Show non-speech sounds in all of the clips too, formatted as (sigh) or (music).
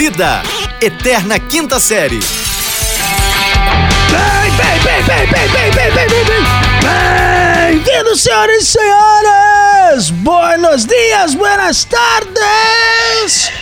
Vida, Eterna Quinta Série. Bem, bem, bem, bem, bem, bem, bem, bem, bem, bem. Bem-vindos, senhoras e senhores! Buenos dias, buenas tardes!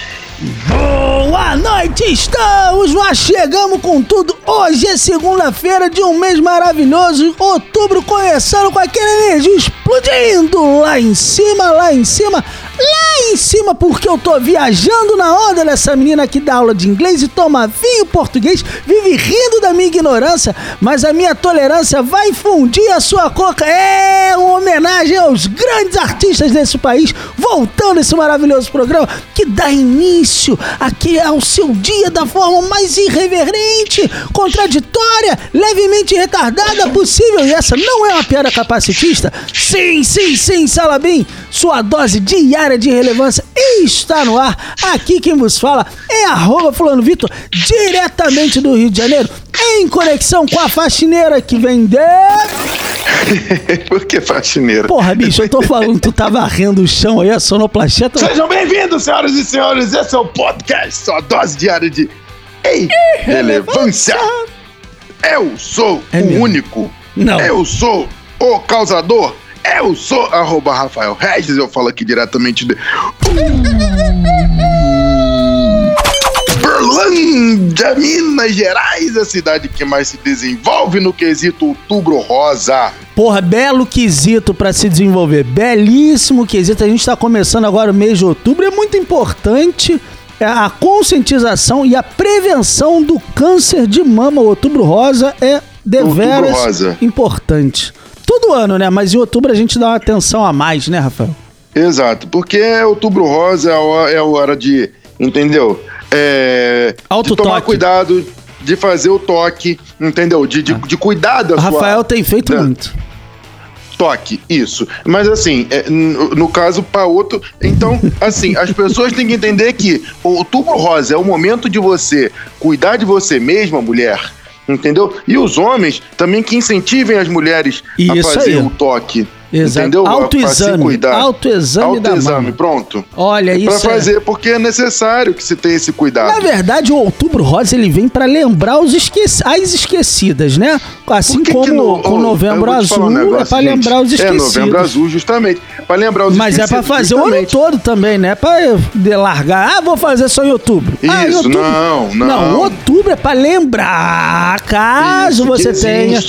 Boa noite, estamos lá, chegamos com tudo. Hoje é segunda-feira de um mês maravilhoso, outubro começando com aquela energia explodindo lá em cima, lá em cima, lá em cima, porque eu tô viajando na onda dessa menina que dá aula de inglês e toma vinho português, vive rindo da minha ignorância, mas a minha tolerância vai fundir a sua coca. É uma homenagem aos grandes artistas desse país, voltando esse maravilhoso programa que dá início aqui ao seu dia da forma mais irreverente, contraditória, levemente retardada possível. E essa não é uma piada capacitista? Sim, sim, sim, Salabim, sua dose diária de relevância está no ar. Aqui quem vos fala é arroba fulano Vitor, diretamente do Rio de Janeiro, em conexão com a faxineira que vem de... (laughs) Por que faxineira? Porra, bicho, eu tô falando, tu tá varrendo o chão aí, a sonoplastia... Tá... Sejam bem-vindos, senhoras e senhores. Esse é o podcast, sua dose diária de Ei, relevância. Eu sou É o mesmo? único. Não. Eu sou o causador. Eu sou arroba Rafael Regis. Eu falo aqui diretamente de. Berlândia, Minas Gerais, a cidade que mais se desenvolve no quesito Outubro Rosa. Porra, belo quesito pra se desenvolver. Belíssimo quesito. A gente tá começando agora o mês de outubro. É muito importante é, a conscientização e a prevenção do câncer de mama. O outubro rosa é deveras Outubro rosa. importante. Todo ano, né? Mas em outubro a gente dá uma atenção a mais, né, Rafael? Exato, porque é outubro rosa, é a hora, é a hora de, entendeu? É, de tomar cuidado, de fazer o toque, entendeu? De, de, de cuidar da O sua... Rafael tem feito da- muito. Toque, isso. Mas assim, é, no, no caso para outro, então, (laughs) assim, as pessoas têm que entender que outubro rosa é o momento de você cuidar de você mesma, mulher, entendeu? E os homens também que incentivem as mulheres a fazer aí. o toque. Exato. Entendeu? Autoexame. cuidar. Autoexame da Autoexame, mama. pronto. Olha, É pra isso é- fazer, porque é necessário que se tenha esse cuidado. Na verdade, o Outubro Rosa ele vem pra lembrar os esqueci- as esquecidas, né? Assim que como que no- o Novembro Azul um negócio, é pra gente. lembrar os esquecidos. É, Novembro Azul, justamente. Pra lembrar os Mas é esquecidos. pra fazer o ano justamente. todo também, né? Pra de largar. Ah, vou fazer só em outubro. ah, em Isso, outubro. não, não. Não, outubro é pra lembrar. Caso Isso, você tenha.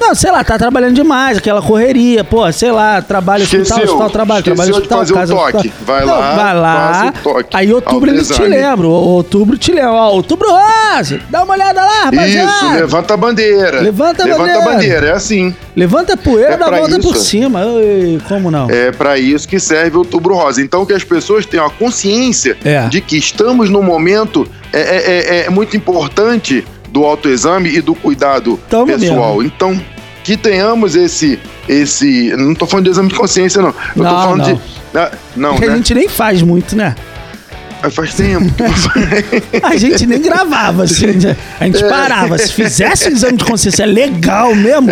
Não, sei lá, tá trabalhando demais, aquela correria, pô, sei lá, trabalho, hospital, Esqueceu, hospital, trabalho, trabalho, de hospital, fazer o casa, toque. hospital. Vai Não, lá, vai lá. Aí outubro ele te lembra, outubro te lembra, ó, outubro rosa, dá uma olhada lá, rapaziada. Isso, levanta a bandeira. Levanta a Levanta bandeira. a bandeira, é assim. Levanta a poeira, É dá a volta por isso. cima. Ei, como não? É para isso que serve o outubro rosa. Então que as pessoas tenham a consciência É. de que estamos num momento é, é- é- é muito importante do autoexame e do cuidado Tamo pessoal. mesmo. Então que tenhamos esse esse, não tô falando de exame de consciência não. Eu tô Não, falando não. de ah, não, Porque né? a gente nem faz muito, né? Faz tempo. (laughs) A gente nem gravava, assim. A gente parava. Se fizesse o exame de consciência legal mesmo,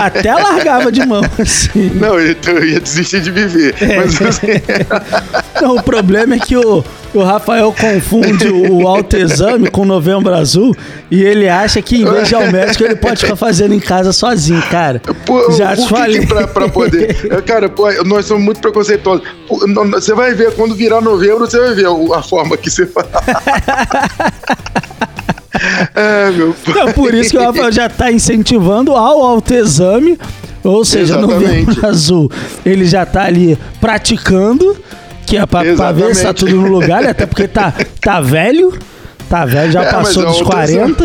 até largava de mão, assim. Não, eu, eu ia desistir de viver. É. Mas assim, (laughs) Não, o problema é que o, o Rafael confunde o autoexame com o novembro azul e ele acha que em vez de ir ao médico ele pode ficar fazendo em casa sozinho, cara. Pô, Já por te falei. pra, pra poder. Cara, pô, nós somos muito preconceituosos. Você vai ver, quando virar novembro, você vai ver a forma que você fala. (laughs) é, meu pai. Então, por isso que o Rafael já tá incentivando ao autoexame, ou seja, no Exatamente. novembro azul, ele já tá ali praticando, é pra, pra ver se tá tudo no lugar, até porque tá, tá velho, tá velho, já É, passou é dos autoexame. 40.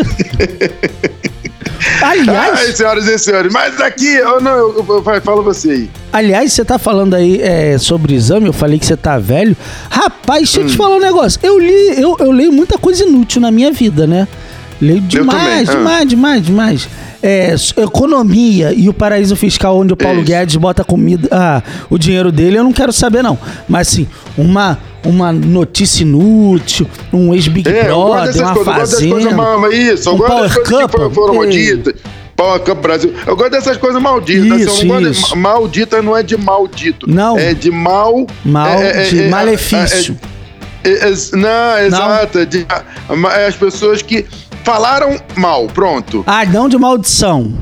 Ai, Aliás, senhoras e senhores, mas aqui, eu não, eu, eu- vai, fala você aí. aliás, você tá falando aí é, sobre exame, eu falei que você tá velho. Rapaz, deixa eu Hum. te falar um negócio. Eu li, eu, eu leio muita coisa inútil na minha vida, né? Leio demais, também, ah. demais, demais, demais. É, economia e o paraíso fiscal onde o Paulo Isso. Guedes bota comida, ah, o dinheiro dele, eu não quero saber não. Mas assim, uma uma notícia inútil, um ex-Big É, eu Brother, uma coisas, eu dessas coisas fazenda. mal, isso, eu um Power que Couple. foram, malditas. Power Cup Brasil. Eu gosto dessas coisas malditas. Isso, eu não isso. de, maldita não é de maldito. Não. É de mal. Mal é, é, de é, é, malefício. é- É, não, exato. de- as pessoas que falaram mal, pronto. Ah, não de maldição.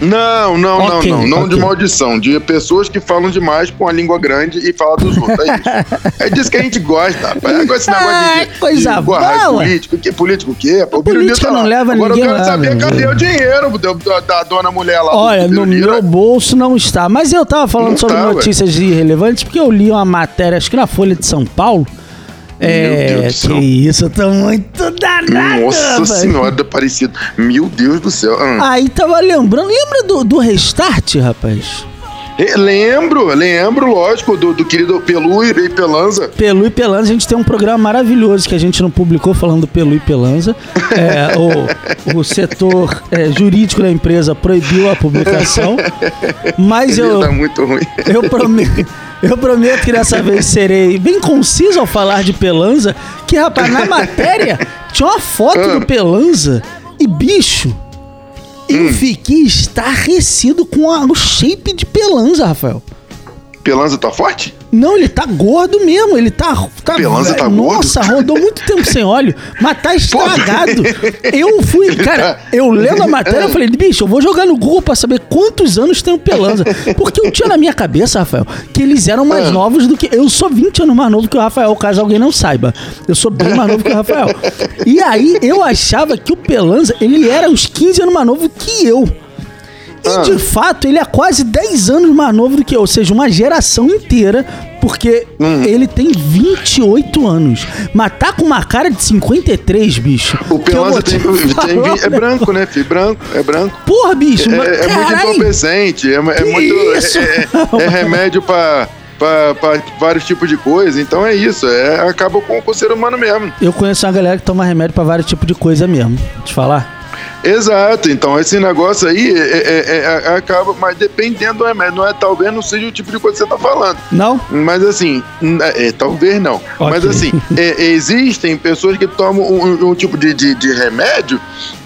Não, não, Ok, não, não. Não de ok. maldição. De pessoas que falam demais com a língua grande e falam dos outros. É isso. (laughs) é disso que a gente gosta, rapaz. Agora esse negócio Ah, de, coisa de boa. político. Que político o quê? O política Biruliro não lá. leva Agora ninguém eu quero lá, saber cadê o dinheiro da, da- dona mulher lá. Olha, no Biruliro. meu bolso não está. Mas eu tava falando Não sobre tá, notícias irrelevantes porque eu li uma matéria, acho que na Folha de São Paulo. É, Deus do que céu. isso, eu tô muito danado. Nossa velho. senhora da Aparecida. Meu Deus do céu. Ah. Aí tava lembrando, lembra do, do restart, rapaz? Eh, Lembro, lembro, lógico, do, do querido Pelu e Pelanza. Pelu e Pelanza, a gente tem um programa maravilhoso que a gente não publicou falando do Pelu e Pelanza. É, o, o setor é, jurídico da empresa proibiu a publicação. Mas eu, tá muito ruim. eu, prometo, eu prometo que dessa (laughs) vez serei bem conciso ao falar de Pelanza. Que, rapaz, na (laughs) matéria tinha uma foto Ah. do Pelanza e, bicho, eu Hum. fiquei estarrecido com a- o shape de Pelanza, Rafael. Pelanza tá forte? Não, ele tá gordo mesmo, ele tá. tá Pelanza tá Nossa, gordo? rodou muito tempo sem óleo, mas tá estragado. Eu fui, cara, tá- eu lendo a matéria, eu falei, bicho, eu vou jogar no Google pra saber quantos anos tem o Pelanza. Porque eu tinha na minha cabeça, Rafael, que eles eram mais Ah. novos do que. Eu sou 20 anos mais novo que o Rafael, caso alguém não saiba. Eu sou bem mais novo que o Rafael. E aí eu achava que o Pelanza, ele era uns 15 anos mais novo que eu. E Ah. de fato, ele é quase 10 anos mais novo do que eu, ou seja, uma geração inteira, porque Hum. ele tem 28 anos. Mas tá com uma cara de 53, bicho. O Pelanza te tem, tem é branco, né, filho? Branco, é branco. Porra, bicho, mas É, é muito entorpecente, é, é muito. é- isso? É, é remédio pra, pra vários tipos de coisa. Então é isso, é, acaba com, com o ser humano mesmo. Eu conheço uma galera que toma remédio pra vários tipos de coisa mesmo. Deixa eu falar. Exato, então esse negócio aí é, é- é- é- acaba, mas dependendo do remédio, não é, talvez não seja o tipo de coisa que você tá falando. Não? Mas assim, é, talvez não. Ok. Mas assim, é, existem pessoas que tomam um, um tipo de, de, de remédio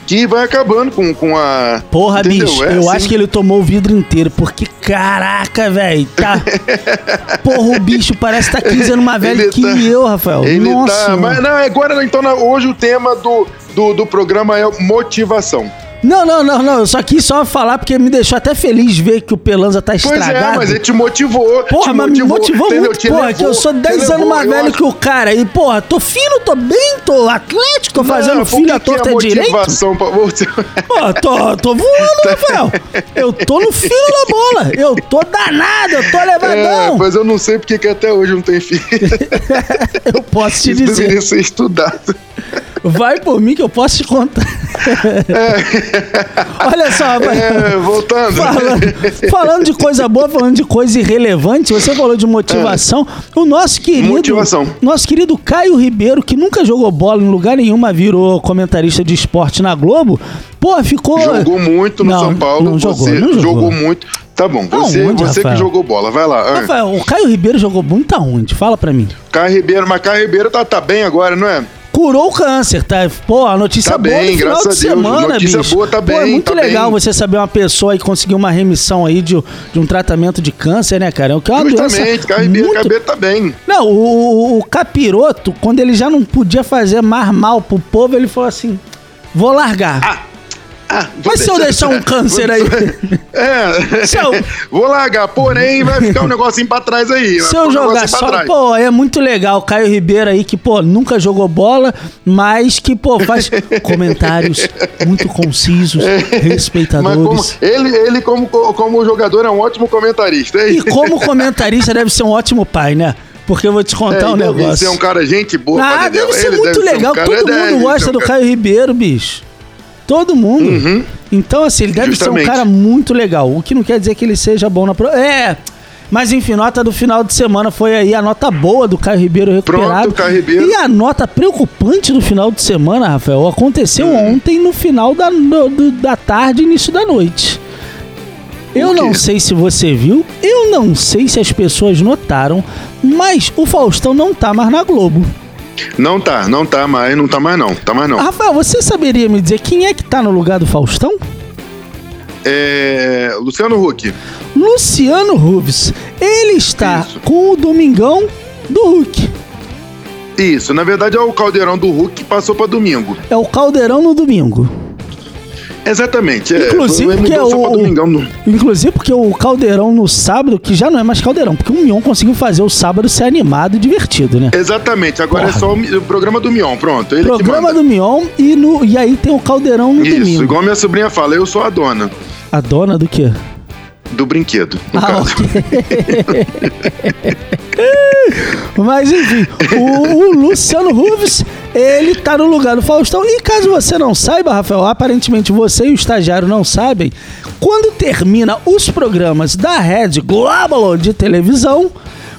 que vai acabando com, com a. Porra, Entendeu? bicho, É eu assim. acho que ele tomou o vidro inteiro, porque caraca, velho, tá. (laughs) Porra, o bicho parece que tá 15 anos mais velho Ele que tá- eu, Rafael. Ele Nossa. tá. Mas não, agora então hoje o tema do, do, do programa é motivação. Não, não, não, não. Eu só quis só falar porque me deixou até feliz ver que o Pelanza tá Pois estragado. é, mas ele te motivou. Porra, te mas me motivou entendeu? muito, Te porra, que eu levou, sou te 10 anos levou, mais velho que o cara. E, porra, tô fino, tô bem, tô atlético, tô fazendo Não, por filho que à que é torta direito. motivação pra você. Pô, tô, tô voando, (laughs) Rafael. Eu tô no filo da bola. Eu tô danado, eu tô É, levadão. mas eu não sei porque que até hoje não tem filho. (laughs) Eu posso te Isso dizer. deveria ser estudado. Vai por mim que eu posso te contar. Olha só, rapaz. É, voltando. Falando, falando de coisa boa, falando de coisa irrelevante, você falou de motivação. O nosso querido. Motivação. Nosso querido Caio Ribeiro, que nunca jogou bola em lugar nenhum, mas virou comentarista de esporte na Globo. Pô, ficou. Jogou muito no Não, São Paulo. Não jogou, você não jogou. jogou muito. Tá bom, você, Aonde, você que jogou bola. Vai lá. Rafael, o Caio Ribeiro jogou muito aonde? Fala pra mim. Caio Ribeiro, mas Caio Ribeiro tá, tá bem agora, não é? Curou o câncer, tá? Pô, a notícia Tá boa bem, no final de semana, Notícia bicho. boa, tá Pô, é bem, muito tá legal bem. você saber uma pessoa e conseguir uma remissão aí de, de um tratamento de câncer, né, cara? É o que é uma Justamente, doença muito... Ribeiro tá bem. Não, o- o capiroto, quando ele já não podia fazer mais mal pro povo, ele falou assim, vou largar. Ah, vou Mas se eu deixar um câncer aí? (laughs) É. Se eu- Vou largar, porém vai ficar um negocinho pra trás aí. Se eu um jogar só, pô, é muito legal. Caio Ribeiro aí, que, pô, nunca jogou bola, mas que, pô, faz (laughs) comentários muito concisos, como, respeitadores. ele, ele como, como jogador, é um ótimo comentarista. É E como comentarista deve ser um ótimo pai, né? Porque eu vou te contar um É, deve negócio. ser um cara gente boa. Ah, deve ser muito deve ser um legal. Todo deve mundo gosta um do Caio Ribeiro, bicho. Todo mundo. Uhum. Então, assim, ele deve Justamente. ser um cara muito legal. O que não quer dizer que ele seja bom na pro... É. Mas enfim, nota do final de semana foi aí a nota boa do Caio Ribeiro recuperado. Pronto, Caio Ribeiro. E a nota preocupante do final de semana, Rafael, aconteceu Hum. ontem no final da, do- da tarde, início da noite. Eu não sei se você viu, eu não sei se as pessoas notaram, mas o Faustão não tá mais na Globo. Não tá, não tá mais, não tá mais não. Tá mais não. Rafael, você saberia me dizer quem é que tá no lugar do Faustão? É. Luciano Huck. Luciano Huves. Ele está Isso. com o Domingão do Hulk. Isso, na verdade é o caldeirão do Hulk que passou pra domingo. É o caldeirão no domingo. Exatamente. É, Inclusive porque, só pra o, domingão. inclusive porque o caldeirão no sábado, que já não é mais caldeirão, porque o Mion conseguiu fazer o sábado ser animado e divertido, né? Exatamente, agora Porra. é só o, o programa do Mion, pronto. Ele Programa do Mion e, no, e aí tem o caldeirão no Isso, domingo. igual minha sobrinha fala, eu sou a dona A dona do quê? Do brinquedo, no Ah, caso. ok. (laughs) Mas enfim, o, o Luciano Huves, ele tá no lugar do Faustão. E caso você não saiba, Rafael, aparentemente você e o estagiário não sabem, quando termina os programas da Rede Global de televisão,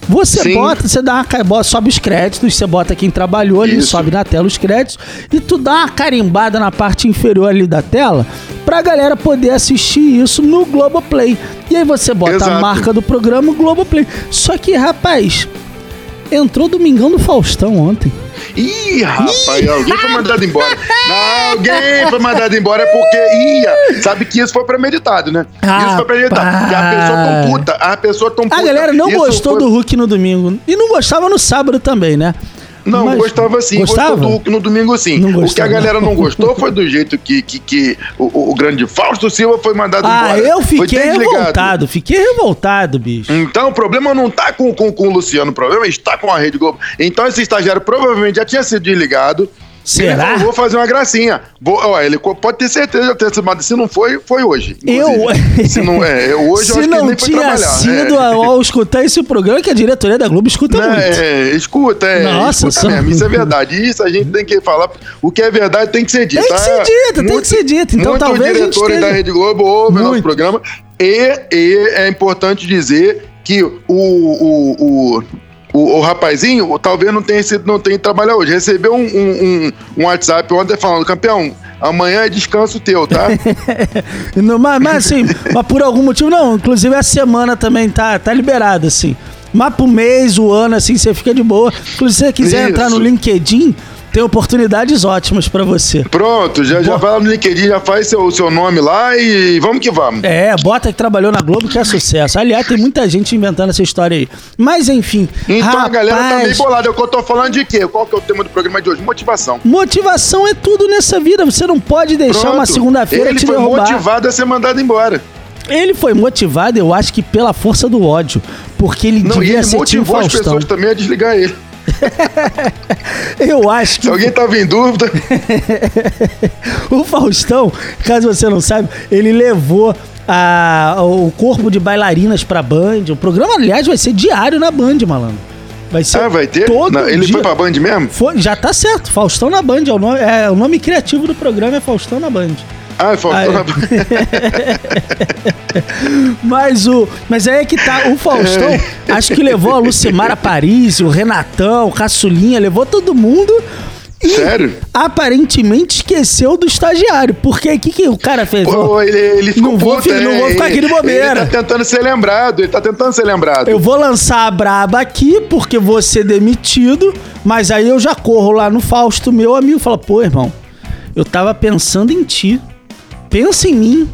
você Sim. bota, você dá uma, sobe os créditos, você bota quem trabalhou ali, sobe na tela os créditos, e tu dá uma carimbada na parte inferior ali da tela pra galera poder assistir isso no Globoplay. E aí você bota a Exato. marca do programa Globoplay. Só que, rapaz, entrou Domingão do Faustão ontem. Ih, rapaz, alguém foi mandado embora. Não, alguém foi mandado embora é porque ia. Sabe que isso foi premeditado, né? isso foi premeditado. E a pessoa tão puta, a pessoa tão puta. A galera não Isso gostou foi- do Hulk no domingo. E não gostava no sábado também, né? Não, Mas- gostava sim, Gostava? gostou do Hulk no domingo sim. O que a galera não gostou (laughs) foi do jeito que, que, que o, o- grande Fausto Silva foi mandado Ah, embora. eu Foi fiquei revoltado. Fiquei revoltado, bicho. Então o problema não tá com, com, com o Luciano, o problema está com a Rede Globo. Então esse estagiário provavelmente já tinha sido desligado. Será? Ele falou, vou fazer uma gracinha. Vou, ó, ele pode ter certeza de mas se não foi, foi hoje. Eu. (laughs) Se não é, eu hoje eu Se acho que ele não nem foi tinha trabalhar. sido é. ao, escutar esse programa, que a diretoria da Globo escuta Não, muito. é, escuta, é. Nossa, escuta só- mesmo, isso é verdade. Isso a gente tem que falar. O que é verdade tem que ser dito. Tem que ser dito, tem que ser dito. Então, talvez a gente diretores esteja- da Rede Globo ouvem nosso programa. E, e é importante dizer que o, o, o, o, o rapazinho talvez não tenha sido, não tenha ido trabalhar hoje. Recebeu um, um, um, um WhatsApp ontem falando, campeão, amanhã é descanso teu, tá? (laughs) Não, mas, mas assim, mas por algum motivo, não. Inclusive a semana também tá, tá liberada, assim. Mas pro mês, o ano, assim, você fica de boa. Inclusive, se você quiser Isso. entrar no LinkedIn, tem oportunidades ótimas pra você. Pronto, já, já vai lá no LinkedIn, já faz seu, seu nome lá e vamos que vamos. É, bota que trabalhou na Globo que é sucesso. Aliás, tem muita gente inventando essa história aí. Mas enfim. Então a galera tá meio rapaz, bolada. É o eu tô falando de quê? Qual que é o tema do programa de hoje? Motivação. Motivação é tudo nessa vida. Você não pode deixar Pronto. uma segunda-feira Ele te foi derrubar. motivado a ser mandado embora. Ele foi motivado, eu acho que pela força do ódio. Porque ele Não, devia ele ser motivou as pessoas também a desligar ele. (laughs) Eu acho Se que alguém tava em dúvida, (laughs) o Faustão, caso você não saiba, ele levou a- o corpo de bailarinas pra Band. O programa, aliás, vai ser diário na Band, malandro. Vai ser ah, vai ter? todo Não, ele dia. foi pra Band mesmo? Foi- já tá certo, Faustão na Band. É o, nome, é, o nome criativo do programa é Faustão na Band. Ah, faltou é. na Band. (laughs) Mas o. Mas aí é que tá. O Faustão, acho que levou a Lucimara Paris, o Renatão, o Caçulinha, levou todo mundo. E Sério? aparentemente esqueceu do estagiário. Porque o que, que o cara fez? Pô, ele, ele ficou Não vou puto, fi- não é, vou ficar aqui de bobeira. Ele tá tentando ser lembrado, ele tá tentando ser lembrado. Eu vou lançar a braba aqui porque vou ser demitido, mas aí eu já corro lá no Fausto, meu amigo, e falo, pô, irmão, eu tava pensando em ti. Pensa em mim.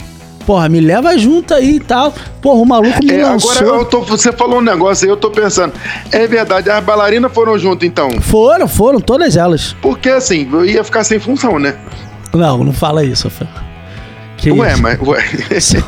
Porra, me leva junto aí e tal. Porra, o maluco me É, lançou. agora eu tô, você falou um negócio aí, eu tô pensando. É verdade, as bailarinas foram junto então. Foram, foram, todas elas. Porque assim, eu ia ficar sem função, né? Não, não fala isso, Rafael. Que Ué, isso? mas. Ué. São,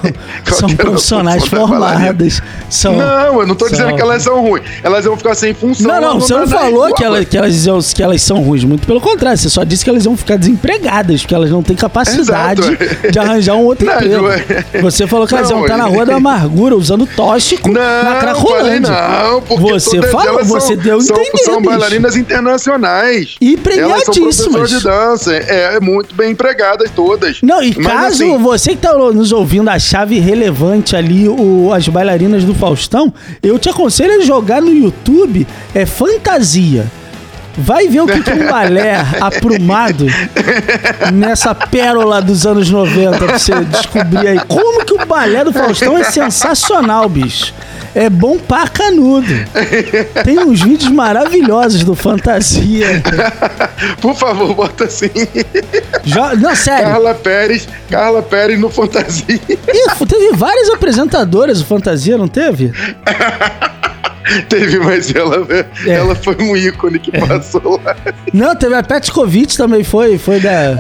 (laughs) são profissionais formadas. São, Não, eu não tô são- dizendo que elas são ruins. Elas vão ficar sem função. Não, não, lá você não na- na falou que, ela- que elas, que elas são ruins, muito pelo contrário, você só disse que elas vão ficar desempregadas, porque elas não têm capacidade Exato. de arranjar um outro Não, emprego. ué. Você falou que elas Não, iam estar na ué. rua da amargura, usando tóxico Não, na Cracolândia. não, porque Você falou, você são, deu são, entender, são bailarinas internacionais. E Elas são premiadíssimas. de dança. É, é muito bem empregadas todas. Não, e Mas, caso assim, você que tá nos ouvindo a chave relevante ali, o, as bailarinas do Faustão, eu te aconselho a jogar no YouTube, é fantasia. Vai ver o que, que um balé (laughs) aprumado nessa pérola dos anos 90 pra você descobrir aí. Como que o balé do Faustão é sensacional, bicho. É bom pra canudo. Tem uns vídeos maravilhosos do Fantasia. (laughs) Por favor, bota assim. Jo- Não, sério. Carla Pérez, Carla Pérez no Fantasia. Ih, teve várias apresentadoras o Fantasia, não teve? (laughs) Teve, mas ela, É. ela foi um ícone que passou lá. Não, teve a Petkovic também, foi, foi da...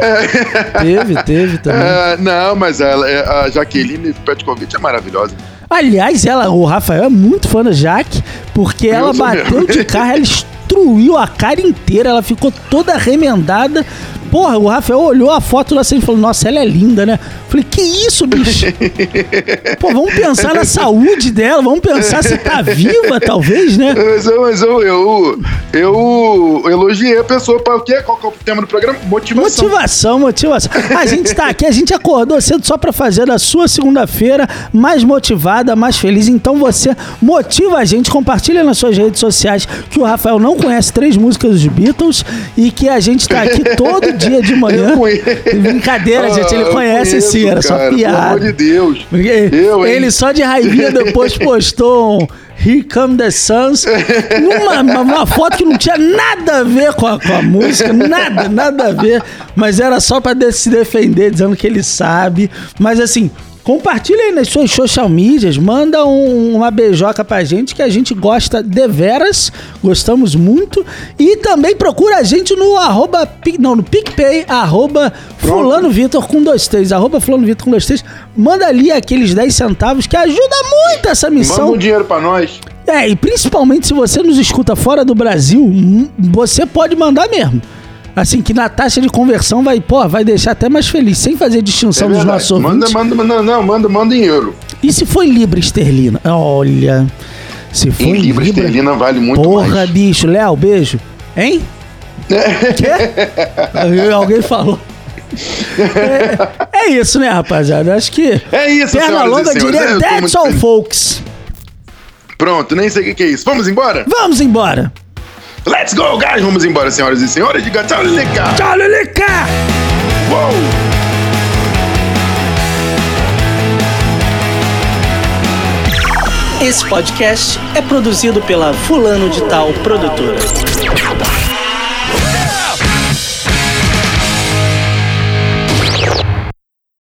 Teve, teve também. Ah, não, mas ela, a Jaqueline Petkovic é maravilhosa. Aliás, ela, o Rafael é muito fã da Jaque, porque ela bateu de carro, ela (laughs) destruiu a cara inteira, ela ficou toda remendada. Porra, o Rafael olhou a foto lá assim e falou: Nossa, ela é linda, né? Falei: Que isso, bicho? (laughs) Pô, vamos pensar na saúde dela, vamos pensar se tá viva, talvez, né? Mas, eu, mas eu, eu, eu elogiei a pessoa para o quê? Qual que é o tema do programa? Motivação. Motivação, motivação. A gente tá aqui, a gente acordou cedo só pra fazer a sua segunda-feira mais motivada, mais feliz. Então você motiva a gente, compartilha nas suas redes sociais que o Rafael não conhece três músicas dos Beatles e que a gente tá aqui (laughs) todo dia de manhã. Eu conheço. (laughs) Brincadeira, gente, ele Ah, conhece conheço, sim, era só cara, Pelo piada. amor de Deus. Eu, ele só de raivinha depois (laughs) postou um Here Come the Suns numa uma, foto que não tinha nada a ver com a, com a música, nada, nada a ver, mas era só pra de- se defender, dizendo que ele sabe. Mas assim, compartilha aí nas suas social medias, manda um- uma beijoca pra gente que a gente gosta deveras, gostamos muito. E também procura a gente no arroba, não, no PicPay, arroba fulano Vitor com dois três, arroba fulano Vitor com dois três. Manda ali aqueles 10 centavos que ajuda muito essa Manda missão. um dinheiro para nós. É, e principalmente se você nos escuta fora do Brasil, hum, você pode mandar mesmo. Assim, que na taxa de conversão vai, pô, vai deixar até mais feliz, sem fazer distinção É dos nossos manda, ouvintes. manda, manda, não, manda, manda em euro. E se foi Libra esterlina? Olha, se foi Em libra Libra... esterlina vale muito Porra, mais. bicho, Léo, beijo. Hein? Quê? Alguém falou. É, é isso, né, rapaziada? Acho que. É isso, Perna longa diria É, That's all, folks. Pronto, nem sei o que é isso. Vamos embora? Vamos embora. Let's go, guys! Vamos embora, senhoras e senhores. Diga tchau, Lilica! Tchau, Lilica! Uou! Esse podcast é produzido pela Fulano de Tal Produtora.